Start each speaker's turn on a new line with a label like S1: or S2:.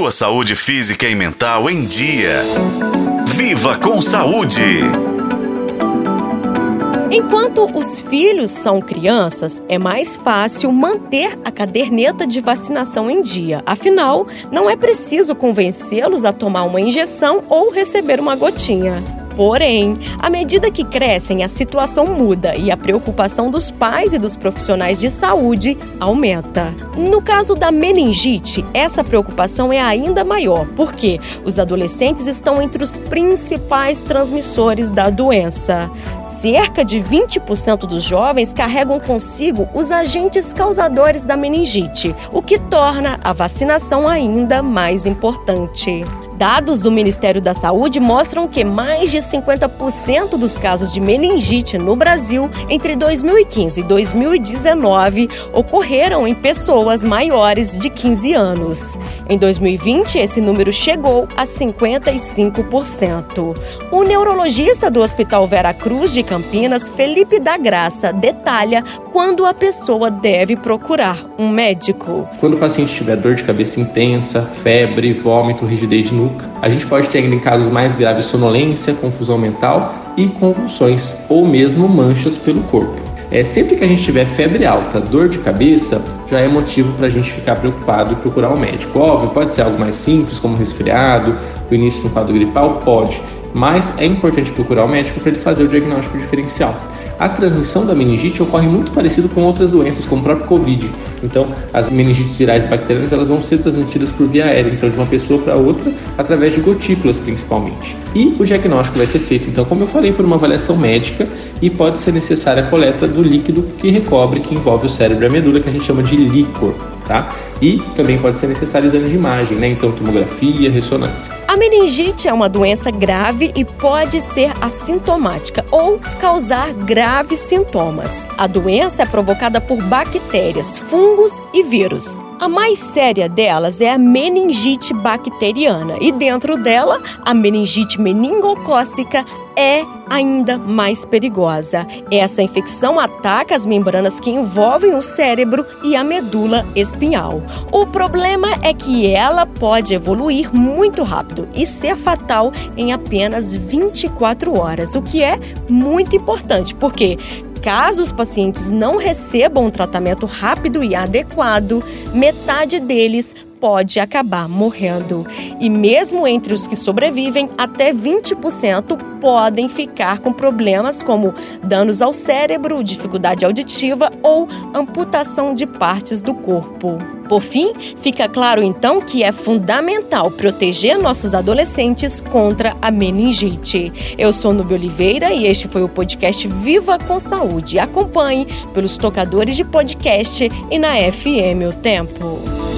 S1: sua saúde física e mental em dia. Viva com saúde!
S2: Enquanto os filhos são crianças, é mais fácil manter a caderneta de vacinação em dia. Afinal, não é preciso convencê-los a tomar uma injeção ou receber uma gotinha. Porém, à medida que crescem, a situação muda e a preocupação dos pais e dos profissionais de saúde aumenta. No caso da meningite, essa preocupação é ainda maior, porque os adolescentes estão entre os principais transmissores da doença. Cerca de 20% dos jovens carregam consigo os agentes causadores da meningite, o que torna a vacinação ainda mais importante. Dados do Ministério da Saúde mostram que mais de 50% dos casos de meningite no Brasil entre 2015 e 2019 ocorreram em pessoas maiores de 15 anos. Em 2020, esse número chegou a 55%. O neurologista do Hospital Vera Cruz de Campinas, Felipe da Graça, detalha quando a pessoa deve procurar um médico.
S3: Quando o paciente tiver dor de cabeça intensa, febre, vômito, rigidez de nuca, a gente pode ter em casos mais graves sonolência, confusão mental e convulsões ou mesmo manchas pelo corpo. É, sempre que a gente tiver febre alta, dor de cabeça, já é motivo para a gente ficar preocupado e procurar um médico. Óbvio, pode ser algo mais simples, como resfriado, o início de um quadro gripal, pode, mas é importante procurar o um médico para ele fazer o diagnóstico diferencial a transmissão da meningite ocorre muito parecido com outras doenças, como o próprio Covid. Então, as meningites virais bacterianas elas vão ser transmitidas por via aérea, então de uma pessoa para outra, através de gotículas principalmente. E o diagnóstico vai ser feito, então, como eu falei, por uma avaliação médica e pode ser necessária a coleta do líquido que recobre, que envolve o cérebro e a medula, que a gente chama de líquor tá? E também pode ser necessário exame de imagem, né? Então, tomografia, ressonância.
S2: A meningite é uma doença grave e pode ser assintomática ou causar graves sintomas. A doença é provocada por bactérias, fungos e vírus. A mais séria delas é a meningite bacteriana e dentro dela, a meningite meningocócica é ainda mais perigosa. Essa infecção ataca as membranas que envolvem o cérebro e a medula espinhal. O problema é que ela pode evoluir muito rápido e ser fatal em apenas 24 horas, o que é muito importante, porque Caso os pacientes não recebam um tratamento rápido e adequado, metade deles pode acabar morrendo. E mesmo entre os que sobrevivem, até 20% podem ficar com problemas como danos ao cérebro, dificuldade auditiva ou amputação de partes do corpo. Por fim, fica claro então que é fundamental proteger nossos adolescentes contra a meningite. Eu sou Nubia Oliveira e este foi o podcast Viva com Saúde. Acompanhe pelos tocadores de podcast e na FM O Tempo.